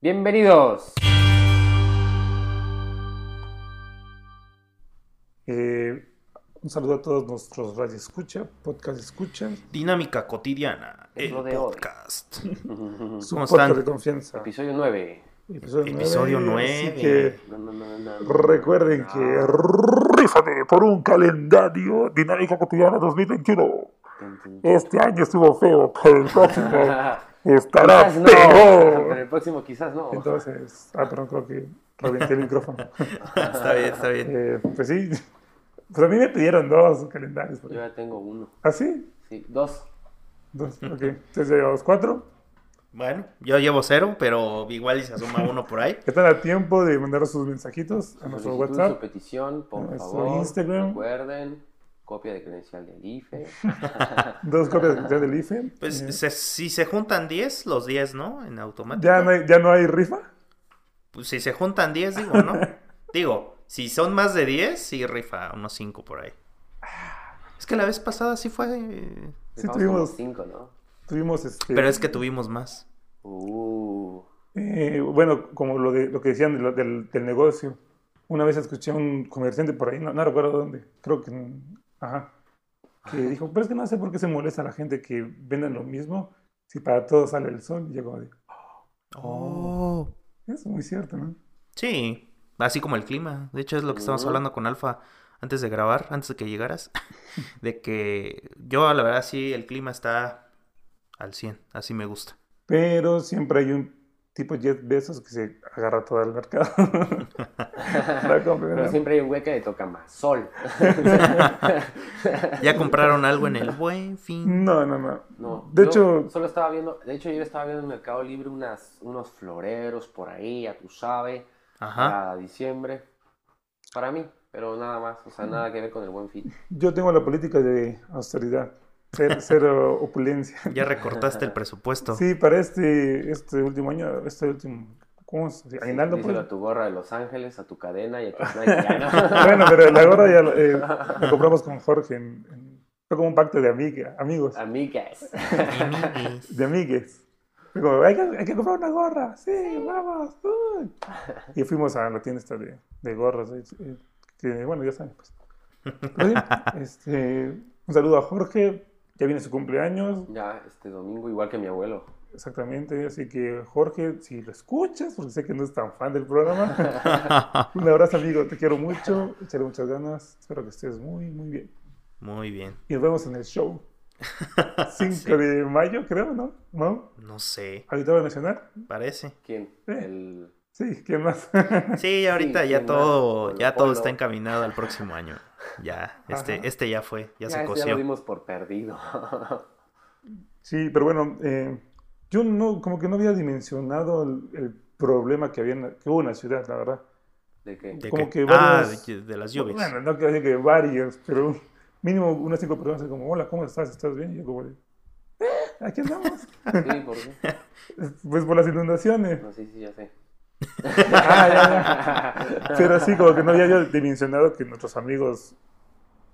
Bienvenidos. Eh, un saludo a todos nuestros radio escucha, podcast escucha, Dinámica cotidiana, Es el lo de hoy. podcast. su ¿Cómo podcast están? de confianza. Episodio 9. Episodio, Episodio nueve, nueve. Así que No, no, no, no, no. recuerden No. que rífate por un calendario dinámica cotidiana 2021. Tin, tin. Este año estuvo feo, pero el próximo estará Quizás no. peor. Pero el próximo quizás no. Entonces, ah, perdón, creo que reventé el micrófono. está bien, está bien. Eh, pues sí, pues a mí me pidieron dos calendarios. Yo ya tengo uno. ¿Ah, sí? Sí, dos. Dos, ok. Entonces ya llevamos cuatro. Bueno, yo llevo cero, pero igual se asoma uno por ahí. Están a tiempo de mandar sus mensajitos a nuestro Solicitud, Su WhatsApp. petición, por nuestro favor. Instagram. Recuerden. Copia de credencial del IFE. Dos copias de credencial del IFE. Pues Eh, se- si se juntan 10, los 10, ¿no? En automático. ¿ya, no hay, ¿Ya no hay rifa? Pues si se juntan 10, digo, ¿no? digo, si son más de 10, sí rifa unos 5 por ahí. Es que la vez pasada sí fue... eh, Sí, tuvimos- como cinco, ¿no? Tuvimos este. Pero es que tuvimos más. Uh. eh, bueno, como lo, de, lo que decían de lo- del, del negocio. Una vez escuché a un comerciante por ahí, no, no recuerdo dónde, creo que. en- Ajá. Que dijo, pero es que no sé por qué se molesta a la gente que venden lo mismo si para todos sale el sol. Y yo como de, Oh. es muy cierto, ¿no? Sí, así como el clima. De hecho, es lo que estábamos Ujú. hablando con Alfa antes de grabar, antes de que llegaras. De que yo, la verdad, sí, el clima está al 100. Así me gusta. Pero siempre hay un tipo Jeff Bezos que se agarra todo el mercado. Pero siempre hay un güey que le toca más. Sol. ¿Ya compraron algo en el buen fin? No, no, no. No, De yo hecho, solo estaba viendo, de hecho yo estaba viendo en Mercado Libre unas, unos floreros por ahí, ya tú sabes, Ajá. para diciembre, para mí, pero nada más, o sea, nada que ver con el buen fit. yo tengo la política de austeridad, cero, cero opulencia. Ya recortaste el presupuesto. Sí, para este, este último año, este último, ¿cómo se dice? Aguinaldo, Díselo pues. a tu gorra de Los Ángeles, a tu cadena y a tu ¿no? Bueno, pero la gorra ya eh, la compramos con Jorge, en, en- fue como un pacto de amiga, amigos, Amigas. De amigues. Fue como, hay que, hay que comprar una gorra, sí, vamos. uy. Y fuimos a la tienda esta de, de gorras, eh, eh, que bueno, ya saben, pues. Pero sí, este, un saludo a Jorge, ya viene su cumpleaños, Ya este domingo, igual que mi abuelo. exactamente, así que Jorge, si lo escuchas, porque sé que no es tan fan del programa, un abrazo amigo, te quiero mucho, echaré muchas ganas, espero que estés muy, muy bien. Muy bien. Y nos vemos en el show. 5 Sí. de mayo, creo, ¿no? ¿No? No sé, Auditorio Nacional. parece. ¿Quién? Eh. El... Sí, ¿quién más? Sí, ahorita Sí, ya todo, más, ya todo está encaminado al próximo año. Ya, este, Ajá. este ya fue, ya Ya, se ese ya coció. lo dimos por perdido. Sí, pero bueno, eh, yo no, como que no había dimensionado el, el problema que había, en la- que hubo en la ciudad, la verdad. ¿De qué? ¿De como qué? que Ah, varios- de, de las lluvias. Bueno, no quiero decir que varios, pero mínimo unas cinco personas como, hola, ¿cómo estás? ¿Estás bien? Y yo como de, "Eh, aquí andamos. Sí, ¿por qué? pues por las inundaciones. No, sí, sí, ya sé. Ah, ya, ya. Pero sí, como que no había yo dimensionado que nuestros amigos,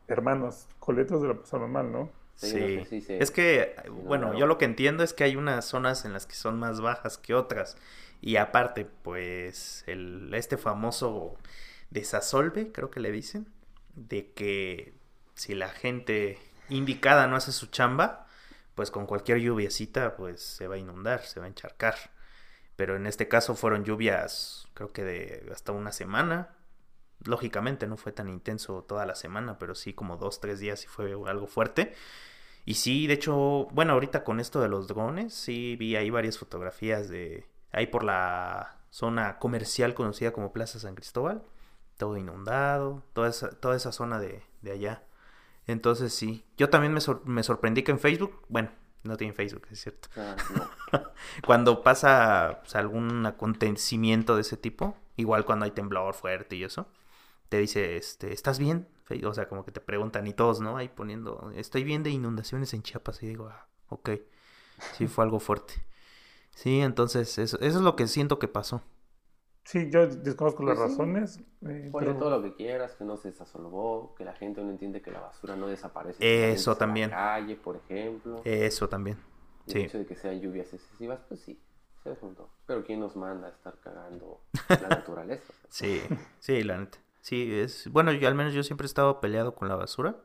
hermanos, coletos de la pasaron mal, ¿no? Sí, Sí, sí, sí. es que, bueno, claro. yo lo que entiendo es que hay unas zonas en las que son más bajas que otras. Y aparte, pues, el, este famoso desasolve, creo que le dicen, de que si la gente indicada no hace su chamba, pues con cualquier lluviecita, pues se va a inundar, se va a encharcar. Pero en este caso fueron lluvias, creo que de hasta una semana. Lógicamente no fue tan intenso toda la semana, pero sí como dos, tres días y fue algo fuerte. Y sí, de hecho, bueno, ahorita con esto de los drones, sí vi ahí varias fotografías de ahí por la zona comercial conocida como Plaza San Cristóbal, todo inundado, toda esa, toda esa zona de, de allá. Entonces sí, yo también me, me sorprendí que en Facebook, bueno, no tiene Facebook, es cierto, Ah, no. cuando pasa pues, algún acontecimiento de ese tipo, igual cuando hay temblor fuerte y eso, te dice, este, ¿estás bien? O sea, como que te preguntan y todos, ¿no? Ahí poniendo, estoy bien de inundaciones en Chiapas y digo, ah, ok, sí fue algo fuerte. Sí, entonces eso, eso es lo que siento que pasó. Sí, yo desconozco las Pues sí. razones. eh, Ponle pero- todo lo que quieras, que no se desasolvó, que la gente no entiende que la basura no desaparece. Eso simplemente en también. La calle, por ejemplo. Eso también. Y sí. el hecho de que sean lluvias excesivas, pues sí. Ese punto. Pero ¿quién nos manda a estar cagando la naturaleza? Sí, sí, la neta. Sí, es. Bueno, yo al menos yo siempre he estado peleado con la basura.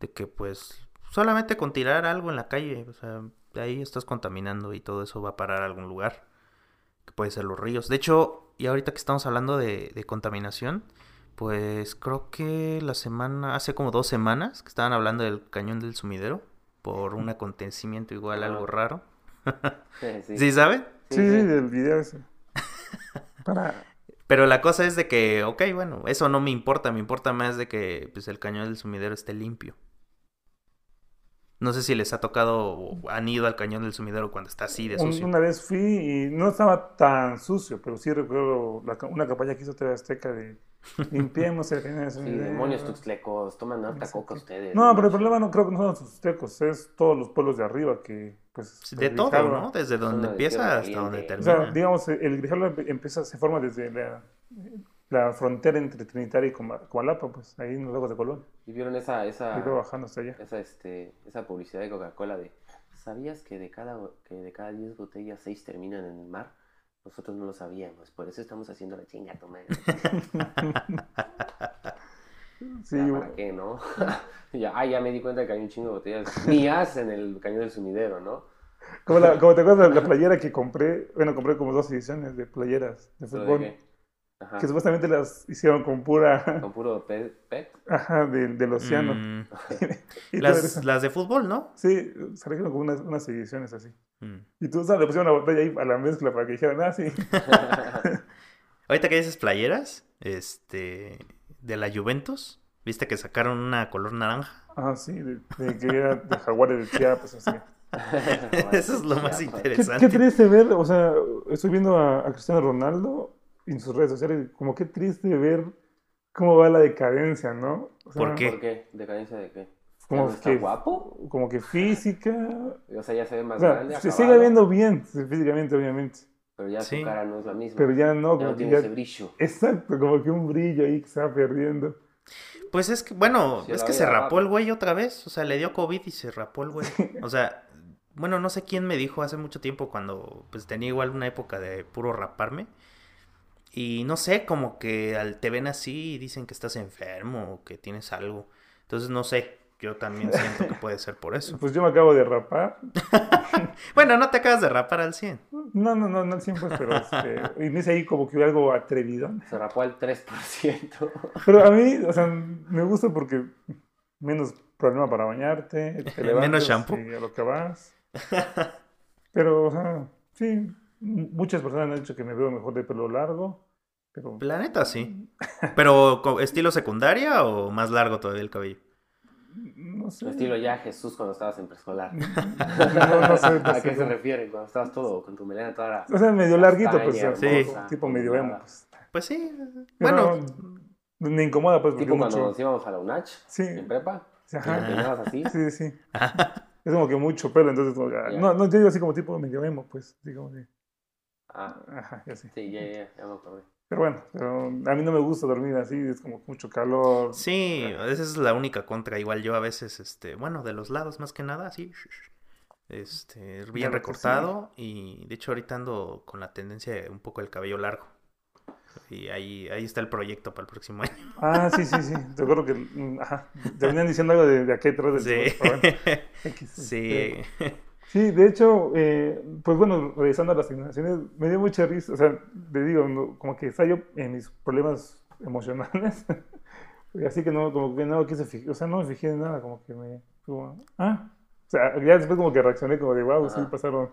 De que pues. Solamente con tirar algo en la calle. O sea, de ahí estás contaminando y todo eso va a parar a algún lugar. Que puede ser los ríos. De hecho, y ahorita que estamos hablando de, de contaminación. Pues creo que la semana. Hace como dos semanas que estaban hablando del cañón del sumidero. Por un acontecimiento igual algo raro. sí. ¿Sí saben? Sí, sí, del video ese. Para... Pero la cosa es de que, ok, bueno, eso no me importa, me importa más de que pues, el cañón del sumidero esté limpio. No sé si les ha tocado o han ido al cañón del sumidero cuando está así de sucio. una vez fui y no estaba tan sucio, pero sí recuerdo la una campaña que hizo TV Azteca de limpiemos el cañón de Sí, Sumidero. demonios tuxtlecos, toman harta coca ustedes. No, pero el problema no creo que no son los aztecos, es todos los pueblos de arriba que, pues... De todo, ¿no? Desde donde empieza hasta donde caliente. O sea, termina. digamos, el Grijalva empieza, se forma desde la, la frontera entre Trinitaria y Coma- Comalapa, pues, ahí en los Lagos de Colón. ¿Y vieron esa, esa, bajando hasta allá. esa, este, esa publicidad de Coca-Cola de ¿Sabías que de cada, que de cada 10 botellas 6 terminan en el mar? Nosotros no lo sabíamos, por eso estamos haciendo la chinga, tu madre. Sí, Ya, ¿Para qué, no? ya, ah, ya me di cuenta que hay un chingo de botellas mías en el cañón del sumidero, ¿no? como, la- como te acuerdas de la playera que compré, bueno, compré como dos ediciones de playeras de ¿Pero de fútbol, qué? Ajá. que supuestamente las hicieron con pura, Con puro pe- pet. ajá, del, del océano. Mm, Y las, las de fútbol, ¿no? Sí, salieron con unas, unas ediciones así. Mm. Y tú, ¿sabes? Le pusieron una botella ahí a la mezcla para que dijeran, ah, sí. Ahorita que dices playeras, este, de la Juventus, ¿viste que sacaron una color naranja? Ah, sí, de, de que era de jaguares de Chiapas, así. Eso es lo más Chiapas. Qué, interesante. qué triste ver, o sea, estoy viendo a, a Cristiano Ronaldo en sus redes sociales, como qué triste ver cómo va la decadencia, ¿no? O sea, ¿Por qué? ¿Por qué? ¿Decadencia de qué? ¿Ya Como está que, guapo? como que física, O sea, ya se ve más o sea, grande, se acabado, sigue viendo bien sí, físicamente, obviamente, pero ya Sí. su cara no es la misma. pero ya no, ya como no que tiene ya, ese brillo. exacto, como que un brillo ahí que se va perdiendo. Pues es que, bueno, es que se rapó el güey otra vez. O sea, le dio COVID y se rapó el güey. O sea, bueno, no sé quién me dijo hace mucho tiempo cuando pues tenía igual una época de puro raparme. Y no sé, como que al te ven así y dicen que estás enfermo o que tienes algo. Entonces no sé, yo también siento que puede ser por eso. Pues yo me acabo de rapar, Bueno, no te acabas de rapar al 100. no, no, no, no siempre, pero este, y me hice ahí como que algo atrevido. Se rapó al 3%. Pero a mí, o sea, me gusta porque menos problema para bañarte, te Menos shampoo. y a lo que vas. Pero, o sea, sí, muchas personas me han dicho que me veo mejor de pelo largo, pero La neta, sí. Pero, ¿co- ¿estilo secundaria o más largo todavía el cabello? no sé. Estilo ya Jesús cuando estabas en preescolar. No, no sé, no ¿A qué se cómo. refieren? Cuando estabas todo con tu melena toda... O sea, medio larguito, pues, Sí. hermosa, tipo medio emo. Pues. Pues sí. Pero Bueno, me incomoda, pues, porque Tipo cuando mucho... nos íbamos a la UNACH, Sí, en prepa, sí, y te ajá, así. sí, sí. Es como que mucho pelo, entonces, como que, Ya. no, no, yo digo así como tipo medio emo, pues, como que, Ah, ajá, ya sí. sí, ya, ya, ya me acordé. Pero bueno, pero a mí no me gusta dormir así, es como mucho calor. Sí, esa es la única contra. Igual yo a veces, este, bueno, de los lados más que nada, así, este, bien recortado. Y de hecho ahorita ando con la tendencia de un poco el cabello largo. Y ahí, ahí está el proyecto para el próximo año. Ah, sí, sí, sí. Te acuerdo que, mm, ajá, te venían diciendo algo de, de aquí atrás del Sí, bueno, X, sí. este, Sí, de hecho, eh, pues bueno, revisando las asignaciones, me dio mucha risa, o sea, te digo, no, como que estaba yo en mis problemas emocionales, así que no, como que no quise fijar, o sea, no me fijé en nada, como que me, como, ah, o sea, ya después como que reaccioné como de, wow, sí pasaron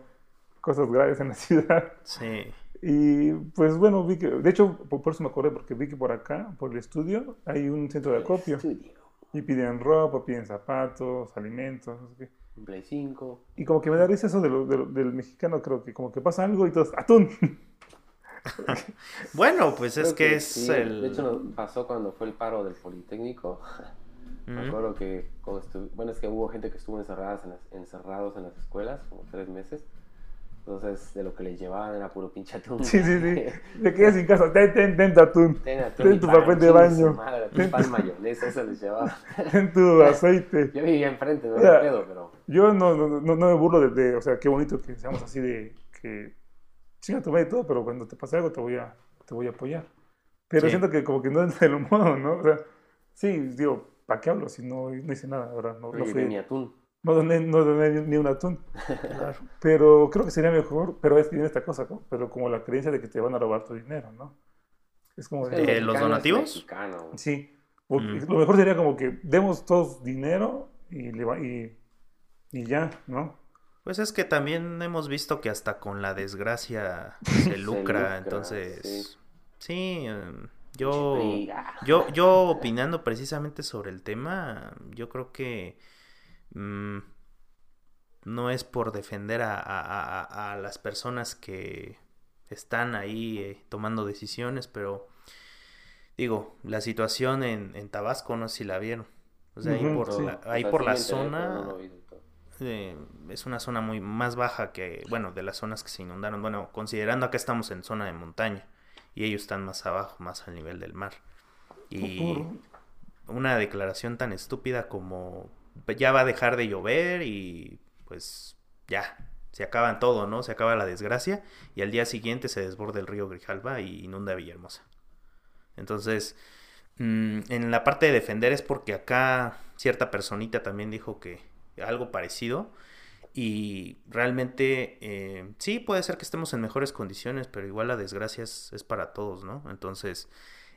cosas graves en la ciudad, Sí. y pues bueno, vi que, de hecho, por, por eso me acordé, porque vi que por acá, por el estudio, hay un centro de acopio, Estudio. y piden ropa, piden zapatos, alimentos, no sé qué. Play 5. Y como que me da risa eso de lo- de lo- del mexicano, creo que como que pasa algo y todos, ¡atún! Bueno, pues es que es sí, el... De hecho, nos pasó cuando fue el paro del Politécnico. Me acuerdo que, estu- bueno, es que hubo gente que estuvo encerradas en las- encerrados en las escuelas, como tres meses. Entonces, de lo que les llevaban era puro pinche atún. Sí, sí, sí. Te quedas sin casa, ten, ten, ten tu atún, Ten atún Ten tu pan, papel de baño. Madre, atún, pan, mayonesa, eso les llevaba. ten tu aceite. Yo vivía enfrente, no O sea, pedo, pero... Yo no, no, no, no me burlo de, de- o sea, qué bonito que seamos así de, que chinga tu madre y todo, pero cuando te pase algo te voy a, te voy a apoyar. Pero Sí. siento que como que no es el modo, ¿no? O sea, sí, digo, ¿para qué hablo si no, no hice nada, ¿verdad? No, no Oye, fui- ni atún. No doné, no doné ni, ni un atún. Claro. Pero creo que sería mejor, pero es tiene esta cosa, ¿no? Pero como la creencia de que te van a robar tu dinero, ¿no? Es como Eh, ¿los es donativos? sí, Mm. lo mejor sería como que demos todos dinero y, le va- y, y ya, ¿no? Pues es que también hemos visto que hasta con la desgracia se lucra, lucra, entonces sí, em, yo yo yo opinando precisamente sobre el tema, yo creo que mm, no es por defender a, a- a- a las personas que están ahí eh, tomando decisiones, pero digo, la situación en, en Tabasco, no sé si la vieron. O sea, ahí por sí. la, O ahí sea, por sí la me enteré, pero zona, eh, es una zona muy más baja que, bueno, de las zonas que se inundaron. Bueno, considerando acá estamos en zona de montaña y ellos están más abajo, más al nivel del mar. Y una declaración tan estúpida como ya va a dejar de llover y pues ya, se acaban todo, ¿no? Se acaba la desgracia y al día siguiente se desborda el río Grijalva y inunda Villahermosa. Entonces, mm, en la parte de defender es porque acá cierta personita también dijo que algo parecido y realmente eh, sí puede ser que estemos en mejores condiciones, pero igual la desgracia es, es para todos, ¿no? Entonces,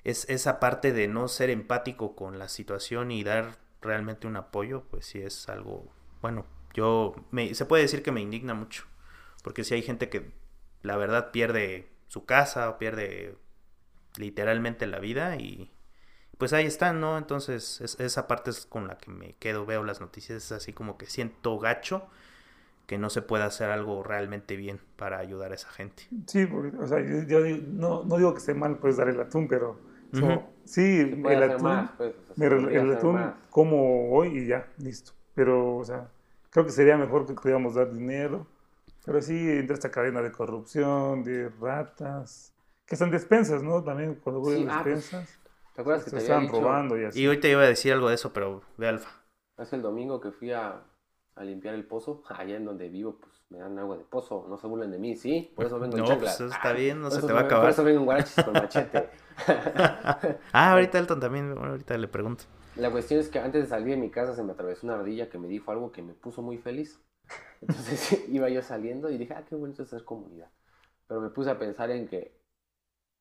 es esa parte de no ser empático con la situación y dar realmente un apoyo, pues sí es algo, bueno, yo, me, se puede decir que me indigna mucho, porque si hay gente que la verdad pierde su casa o pierde literalmente la vida y pues ahí están, ¿no? Entonces es- esa parte es con la que me quedo, veo las noticias, es así como que siento gacho que no se pueda hacer algo realmente bien para ayudar a esa gente. Sí, porque, o sea, yo, no, no digo que esté mal pues dar el atún, pero o sea, Ujú. sí, el atún, más, pues, o sea, el, el atún más. como hoy y ya, listo. Pero, o sea, creo que sería mejor que pudiéramos dar dinero, pero sí entra esta cadena de corrupción, de ratas, que están despensas, ¿no? También cuando voy Sí, a ah, pues, despensas, ¿Te acuerdas que se te dicho? robando y así. Y hoy te iba a decir algo de eso, pero ve Alfa. Hace el domingo que fui a, a limpiar el pozo, allá en donde vivo, pues me dan agua de pozo, no se burlen de mí, ¿sí? Por eso vengo en No, chanclas. pues está bien, no se te va a vengo- Por acabar. eso vengo en guaraches con machete. Ah, ahorita Elton también, bueno, ahorita le pregunto. La cuestión es que antes de salir de mi casa se me atravesó una ardilla que me dijo algo que me puso muy feliz. Entonces iba yo saliendo y dije, ah, qué bonito es hacer comunidad. Pero me puse a pensar en que,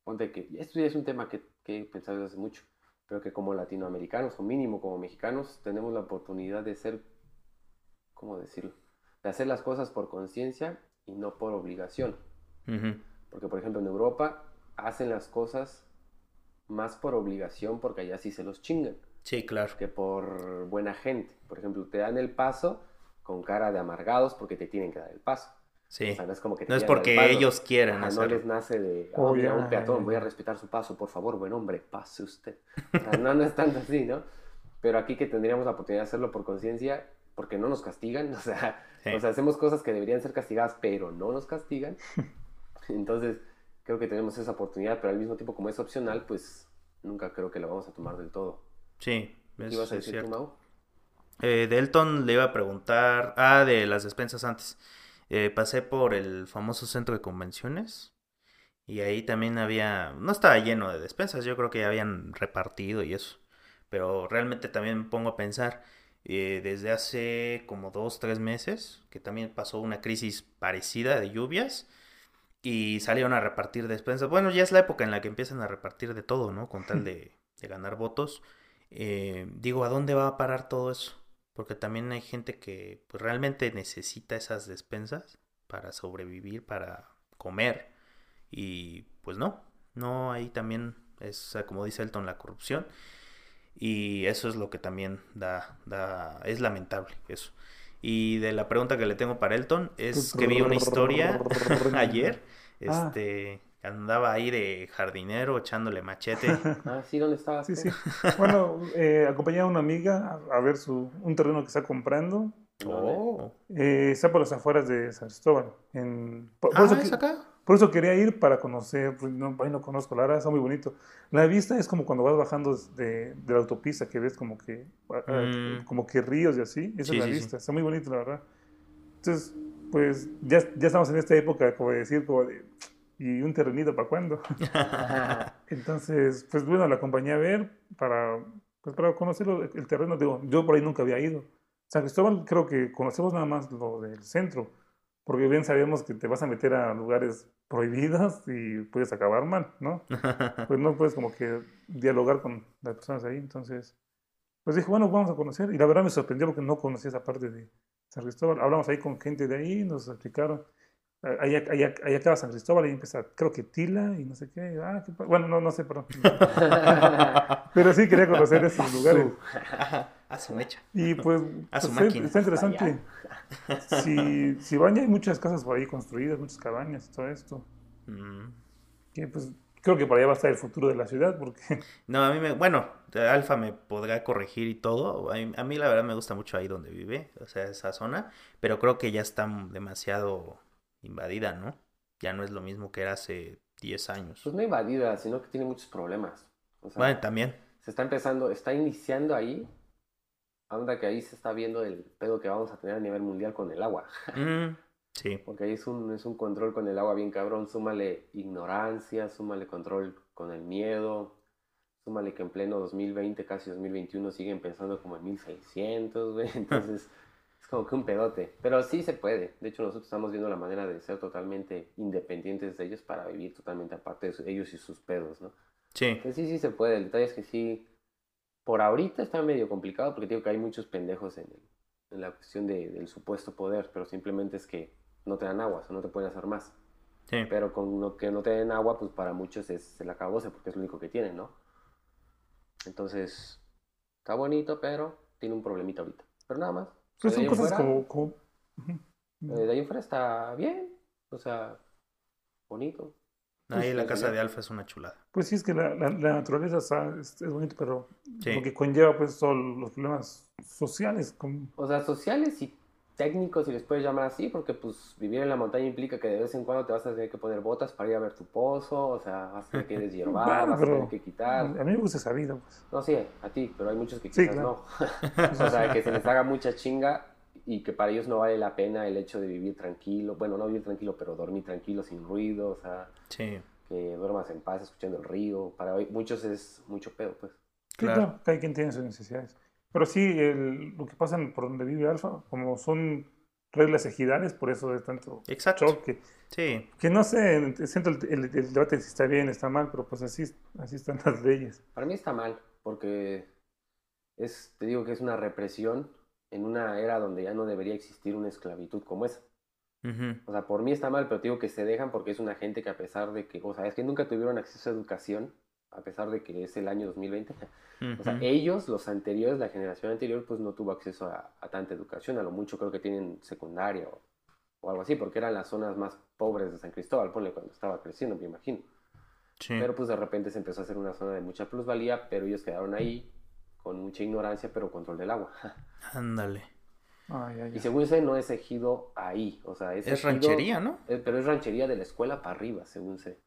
ponte que, esto ya es un tema que, que he pensado desde hace mucho, pero que como latinoamericanos, o mínimo como mexicanos, tenemos la oportunidad de ser, ¿cómo decirlo? De hacer las cosas por conciencia y no por obligación. Ujú. Porque, por ejemplo, en Europa hacen las cosas más por obligación porque allá sí se los chingan Sí, claro. que por buena gente. Por ejemplo, te dan el paso con cara de amargados porque te tienen que dar el paso. Sí. O sea, no es como que te No es porque paso. ellos quieran Ajá, no les nace de, Oh, mira, un peatón, voy a respetar su paso, por favor, buen hombre, pase usted. O sea, no, no es tanto así, ¿no? Pero aquí que tendríamos la oportunidad de hacerlo por conciencia, porque no nos castigan, o sea, Sí. o sea, hacemos cosas que deberían ser castigadas, pero no nos castigan. Entonces, creo que tenemos esa oportunidad, pero al mismo tiempo, como es opcional, pues nunca creo que la vamos a tomar del todo. Sí, ¿Qué es, ibas a decir tú. Mau? Eh, de Elton le iba a preguntar. Ah, de las despensas antes. Eh, pasé por el famoso centro de convenciones. Y ahí también había. No estaba lleno de despensas, yo creo que ya habían repartido y eso. Pero realmente también me pongo a pensar. Eh, desde hace como dos, tres meses, que también pasó una crisis parecida de lluvias. Y salieron a repartir despensas. Bueno, ya es la época en la que empiezan a repartir de todo, ¿no? Con tal de, de ganar votos. Eh, digo, ¿a dónde va a parar todo eso? Porque también hay gente que pues, realmente necesita esas despensas para sobrevivir, para comer. Y pues no, no, ahí también es, como dice Elton, la corrupción. Y eso es lo que también da, da, es lamentable eso. Y de la pregunta que le tengo para Elton es que vi una historia ayer, Ah. este, andaba ahí de jardinero echándole machete. Ah, sí, ¿dónde estabas? Sí, sí. Bueno, eh, acompañé a una amiga a, a ver su, un terreno que está comprando. Oh. Eh, está por las afueras de San Cristóbal. En, por, por Ah, eso ¿es que- acá? Por eso quería ir para conocer, pues, no, ahí no conozco, la verdad está muy bonito. La vista es como cuando vas bajando de, de la autopista, que ves como que, ah, ah, Mm. como que ríos y así. Esa Sí, es la sí, sí. vista, está muy bonito, la verdad. Entonces, pues ya, ya estamos en esta época, como de decir, como de, ¿y un terrenito para cuándo? Entonces, pues bueno, la acompañé a ver para, pues, para conocer el terreno. Digo, yo por ahí nunca había ido. San Cristóbal creo que conocemos nada más lo del centro, porque bien sabemos que te vas a meter a lugares prohibidos y puedes acabar mal, ¿no? Pues no puedes como que dialogar con las personas ahí. Entonces, pues dije, bueno, vamos a conocer. Y la verdad me sorprendió porque no conocía esa parte de San Cristóbal. Hablamos ahí con gente de ahí, nos explicaron. Ahí, ahí, ahí acaba San Cristóbal, ahí empieza, creo que Tila y no sé qué. Ah, qué bueno, no, no sé, perdón. Pero sí quería conocer esos lugares. A su mecha. Y pues, A su pues, está- máquina. está interesante. Si, si van, ya hay muchas casas por ahí construidas, muchas cabañas y todo esto. Mm. Que pues creo que para allá va a estar el futuro de la ciudad, porque No, a mí me, bueno, Alfa me podrá corregir y todo. A mí, a mí la verdad me gusta mucho ahí donde vive, o sea, esa zona, pero creo que ya está demasiado invadida, ¿no? Ya no es lo mismo que era hace 10 años. Pues no invadida, sino que tiene muchos problemas. O sea, Bueno, también. se está empezando, está iniciando ahí. Anda que ahí se está viendo el pedo que vamos a tener a nivel mundial con el agua. Mm, sí, Porque ahí es un, es un control con el agua bien cabrón. Súmale ignorancia, súmale control con el miedo. Súmale que en pleno 2020, casi 2021, siguen pensando como en 1600, güey. Entonces, es como que un pedote. Pero sí se puede. De hecho, nosotros estamos viendo la manera de ser totalmente independientes de ellos para vivir totalmente aparte de ellos y sus pedos, ¿no? sí. Pues sí, sí se puede. El detalle es que sí, por ahorita está medio complicado porque digo que hay muchos pendejos en, el- en la cuestión de- del supuesto poder, pero simplemente es que no te dan agua, o sea, no te pueden hacer más. Sí. Pero con lo que no te den agua, pues para muchos es el acabose porque es lo único que tienen, ¿no? Entonces, está bonito, pero tiene un problemita ahorita. Pero nada más. pues, De son cosas fuera- como... eh, de ahí en fuera está bien, o sea, bonito. Ahí la sí, casa sí. de Alfa es una chulada. Pues sí, es que la, la- la naturaleza está- es, es bonito, pero Sí. lo que conlleva pues todos los problemas sociales. Como, O sea, sociales y técnicos, si les puedes llamar así, porque pues vivir en la montaña implica que de vez en cuando te vas a tener que poner botas para ir a ver tu pozo, o sea, vas a tener que deshiervar, Bueno, vas a tener que quitar. a mí me gusta esa vida, pues. No, sí, a ti, pero hay muchos que Sí, quizás claro. no. o sea, que se les haga mucha chinga y que para ellos no vale la pena el hecho de vivir tranquilo. Bueno, no vivir tranquilo, pero dormir tranquilo, sin ruido, o sea, Sí, que duermas en paz escuchando el río. Para muchos es mucho pedo, pues. Claro. claro, cada quien tiene sus necesidades. Pero sí, el- lo que pasa por donde vive Alfa, como son reglas ejidales, por eso es tanto exacto. choque. Sí, Que no sé, siento el, el- el debate si está bien, está mal, pero pues así, así están las leyes. Para mí está mal, porque es, te digo que es una represión en una era donde ya no debería existir una esclavitud como esa. ujú, O sea, por mí está mal, pero te digo que se dejan porque es una gente que a pesar de que, o sea, es que nunca tuvieron acceso a educación, a pesar de que es el año 2020. O sea, ellos, los anteriores, la generación anterior, pues no tuvo acceso a, a tanta educación. A lo mucho creo que tienen secundaria o, o algo así, porque eran las zonas más pobres de San Cristóbal, ponle cuando estaba creciendo, me imagino. Sí. Pero pues de repente se empezó a hacer una zona de mucha plusvalía, pero ellos quedaron ahí con mucha ignorancia, pero control del agua. Ándale. Ay, ay, Y según sé, no es ejido ahí, o sea, es, Es ejido- ranchería, ¿no? eh, pero es ranchería de la escuela para arriba, según sé.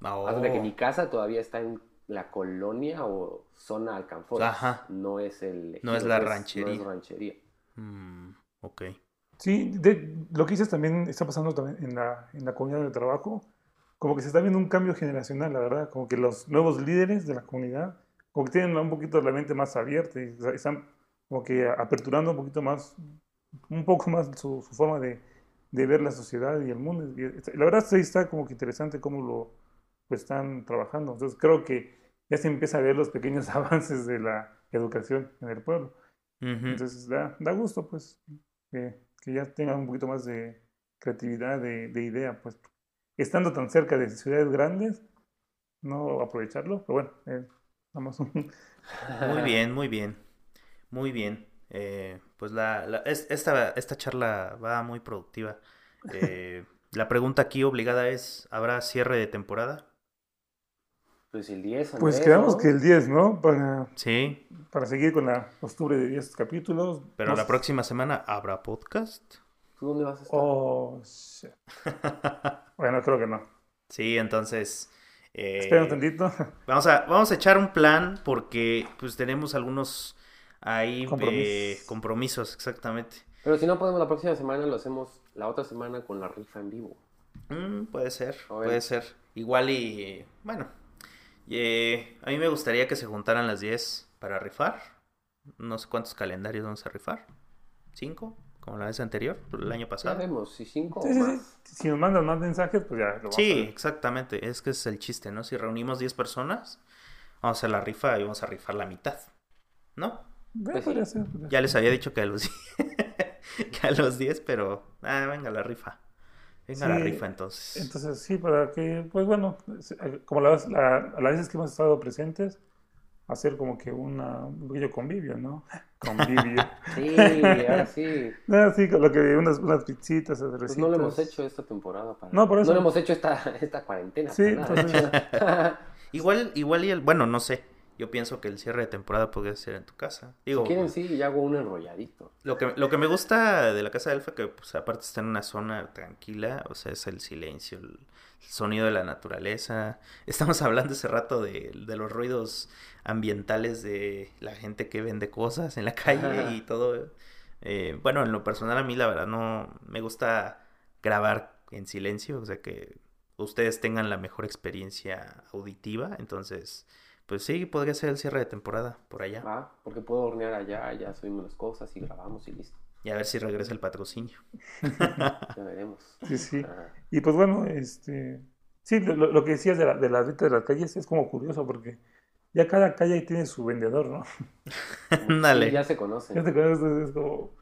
Oh. De que mi casa todavía está en la colonia o zona Alcanfores. Ajá. No es el No es la No ranchería. es ranchería. Mm, ok. Sí, de- lo que dices también está pasando también en la, en la comunidad de trabajo. Como que se está viendo un cambio generacional, la verdad. Como que los nuevos líderes de la comunidad, como que tienen un poquito la mente más abierta y están como que aperturando un poquito más, un poco más su, su forma de, de ver la sociedad y el mundo. La verdad sí está como que interesante cómo lo pues, están trabajando. Entonces creo que ya se empieza a ver los pequeños avances de la educación en el pueblo. Ujú. Entonces da, da gusto, pues, que, que ya tengan un poquito más de creatividad, de, de idea, pues. Estando tan cerca de ciudades grandes, no aprovecharlo, pero bueno, eh. Muy bien, muy bien. Muy bien. Eh, pues la, la- es- esta, esta charla va muy productiva. Eh, la pregunta aquí obligada es, ¿habrá cierre de temporada? Pues el 10, Pues Andrés, quedamos ¿no? que el 10, ¿no? Para, Sí, para seguir con la costumbre de 10 capítulos. pero la próxima semana habrá podcast. ¿Tú dónde vas a estar? Oh, shit. Bueno, creo que no. Sí, entonces... eh, Espera un tantito. Vamos a, vamos a echar un plan porque pues tenemos algunos ahí eh, Compromisos. exactamente. Pero si no podemos la próxima semana, lo hacemos la otra semana con la rifa en vivo. Mm, puede ser, puede ser. Igual y... Bueno, eh, a mí me gustaría que se juntaran las 10 para rifar. No sé cuántos calendarios vamos a rifar. ¿Cinco? Como la vez anterior, el año Ya pasado. vemos, si cinco Sí, o sí, sí. más. Si nos mandan más mensajes, pues ya lo vamos Sí, a ver. exactamente. Es que es el chiste, ¿no? Si reunimos 10 personas, vamos a hacer la rifa y vamos a rifar la mitad. ¿No? Bueno, Pues sí. podría ser, podría Ya les había dicho que a los, que a los 10, pero... Ah, venga la rifa. Venga la rifa entonces. Entonces, sí, para que, pues bueno, como la, la- a las veces que hemos estado presentes, hacer como que una, un pequeño convivio, ¿no? Convivio. Sí, ahora sí. Ah, sí, con lo que unas, unas pizzitas, Pues no lo hemos hecho esta temporada. Para... No, por eso. No lo hemos hecho esta, esta cuarentena. Sí. Igual, igual y el... Bueno, no sé. Yo pienso que el cierre de temporada podría ser en tu casa. Digo, Si quieren, sí, ya hago un enrolladito. Lo que, lo que me gusta de la casa de Elfa, que pues aparte está en una zona tranquila, o sea, es el silencio, el, el sonido de la naturaleza. Estamos hablando hace rato de, de los ruidos ambientales de la gente que vende cosas en la calle y todo. Eh, bueno, en lo personal a mí la verdad no me gusta grabar en silencio, o sea que ustedes tengan la mejor experiencia auditiva, entonces... Pues sí, podría ser el cierre de temporada por allá. Ah, porque puedo hornear allá, ya subimos las cosas y grabamos y listo. Y a ver si regresa el patrocinio. Ya veremos. Sí, sí. Ah, Y pues bueno, este, sí, lo, que decías de, la, de las ventas de las calles es como curioso porque ya cada calle tiene su vendedor, ¿no? Ándale. sí, ya se conocen. Ya te conoces, es como...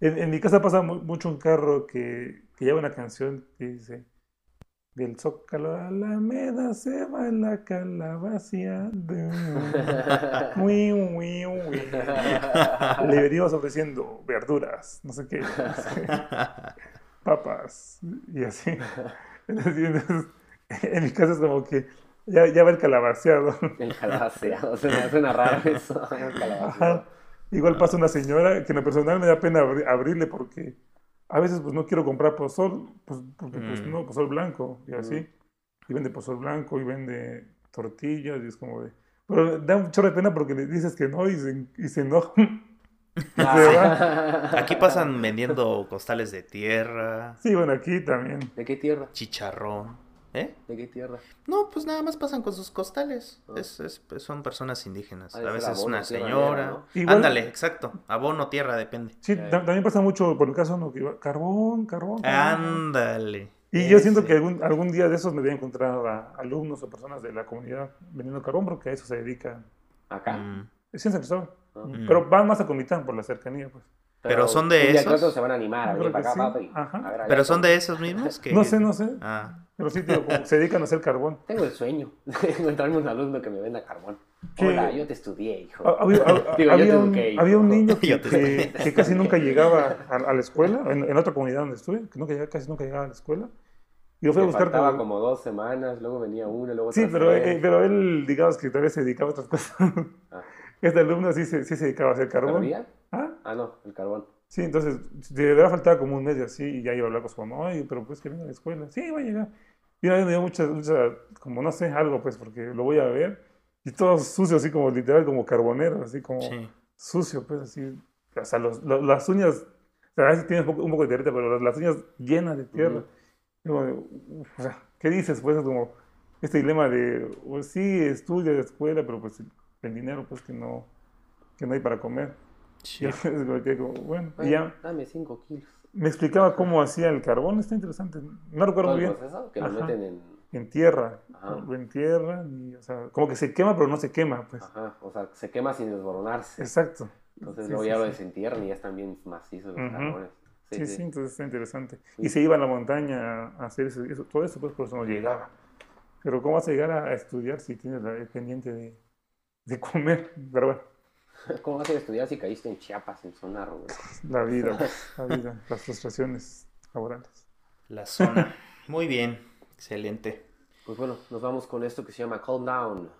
En, en mi casa pasa mu- mucho un carro que, que lleva una canción que dice Del Zócalo a la Alameda se va la calabaceando. Ui, ui, ui. Le venimos ofreciendo verduras, no sé qué, papas y así. Entonces, en mi casa es como que ya, ya va el calabaceado. El calabaceado, suena, suena raro eso. El. Igual pasa una señora que en lo personal me da pena abri- abrirle porque a veces pues no quiero comprar pozol, pues, porque pues Mm. no, pozol blanco y así. Y vende pozol blanco y vende tortillas y es como de... Pero da un chorro de pena porque le dices que no y se, y se enoja. Se va. Aquí pasan vendiendo costales de tierra, Sí, bueno, aquí también. ¿De qué tierra? chicharrón. ¿Eh? ¿De qué tierra? No, pues nada más pasan con sus costales. Ah. Es, es- pues son personas indígenas. Ha A veces abono, una señora. negra, ¿no? Igual- Ándale, exacto. Abono, tierra, depende. Sí, también pasa mucho por el caso ¿no? que iba, carbón, carbón. carbón". Ándale. Y yo siento que algún, algún día de esos me voy a encontrar a alumnos o personas de la comunidad vendiendo carbón porque a eso se dedica. Acá. Mm, Es en San Cristóbal. Ah. Mm. Pero van más a Comitán por la cercanía, pues. Pero son de esos. otro se van a animar a venir para acá, sí. papi. Ajá. A ver, Pero son de esos mismos que... No sé, no sé. Ah, Pero sí, como se dedican a hacer carbón. Tengo el sueño de encontrarme un alumno que me venda carbón. ¿Qué? Hola, yo te estudié, hijo. Ha- Había, Digo, yo había un, hijo. había un niño que, que- que casi nunca llegaba a, a la escuela, en, en otra comunidad donde estuve, que nunca llegaba, casi nunca llegaba a la escuela. Y lo fui a buscar faltaba como- como dos semanas, luego venía una, luego Sí, otra pero, eh, pero él, digamos que tal vez se dedicaba a otras cosas. Ah. Este alumno sí se, sí se dedicaba a hacer carbón. Ah, Ah, no, el carbón. Sí, entonces, de verdad faltaba como un mes y así, y ya iba a hablar con su mamá, oye, pero pues que venga a la escuela. Sí, va a llegar. Y una vez me dio mucha, mucha, como no sé, algo pues, porque lo voy a ver, y todo sucio, así como literal, como carbonero, así como sí. sucio, pues así. O sea, los- lo- las uñas, o sea, a veces tienes un poco, un poco de tierra, pero las, las uñas llenas de tierra. Como de, uf, o sea, ¿qué dices? Pues es como este dilema de, pues sí, estudia de escuela, pero pues el dinero, pues que no, que no hay para comer. sí. Y como como, bueno, y Bueno, ya Dame 5 kilos. Me explicaba cómo hacía el carbón, está interesante. No recuerdo muy bien. proceso que lo Ajá. meten en. En tierra, Ajá. lo entierran y, o sea, como que se quema, pero no se quema, pues. Ajá, o sea, se quema sin desboronarse. Exacto. Entonces Sí, luego sí, ya lo sí. desentierran y ya están bien macizos los carbones. Sí, sí, entonces está interesante. Y se iba a la montaña a hacer eso, eso- todo eso, pues por eso no llegaba. Pero ¿cómo vas a llegar a, a estudiar si tienes la, el pendiente de, de comer? Pero bueno, ¿Cómo vas a ir a estudiar si caíste en Chiapas, en zona rural? la vida, la vida, las frustraciones laborales. La zona. Muy bien. Excelente. Pues bueno, nos vamos con esto que se llama Calm Down.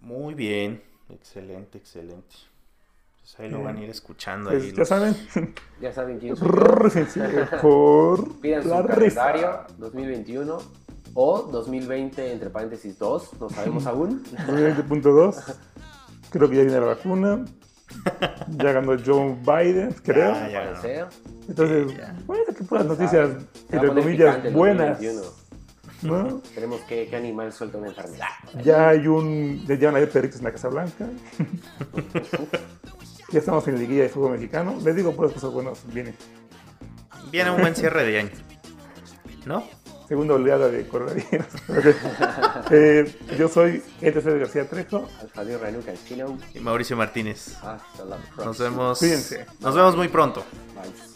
Muy bien. Excelente, excelente. Pues ahí lo van a ir escuchando. Pues ahí ya los- saben, Ya saben quién sencillo, por Pidan su la calendario rifa. 2021 o 2020, entre paréntesis 2, no sabemos aún. 20.2. Creo que ya viene la vacuna. Ya ganó Joe Biden, creo. Ya, ya. Entonces, Sí, ya. bueno, que puras noticias, entre comillas, buenas. 2021. ¿no? Tenemos que qué animal suelta una enfermedad. Ya hay un. Ya llevan a ver perritos en la Casa Blanca. ya estamos en liguilla de fútbol mexicano. Les digo, puras cosas buenas vienen. Viene un buen cierre de año. ¿No? Segunda oleada de coronavirus. Eh, yo soy ETC García Trejo. Alfredo Ranu Cancino. Y Mauricio Martínez. Hasta la próxima. Nos vemos. Cuídense. Nos vemos muy pronto. Bye.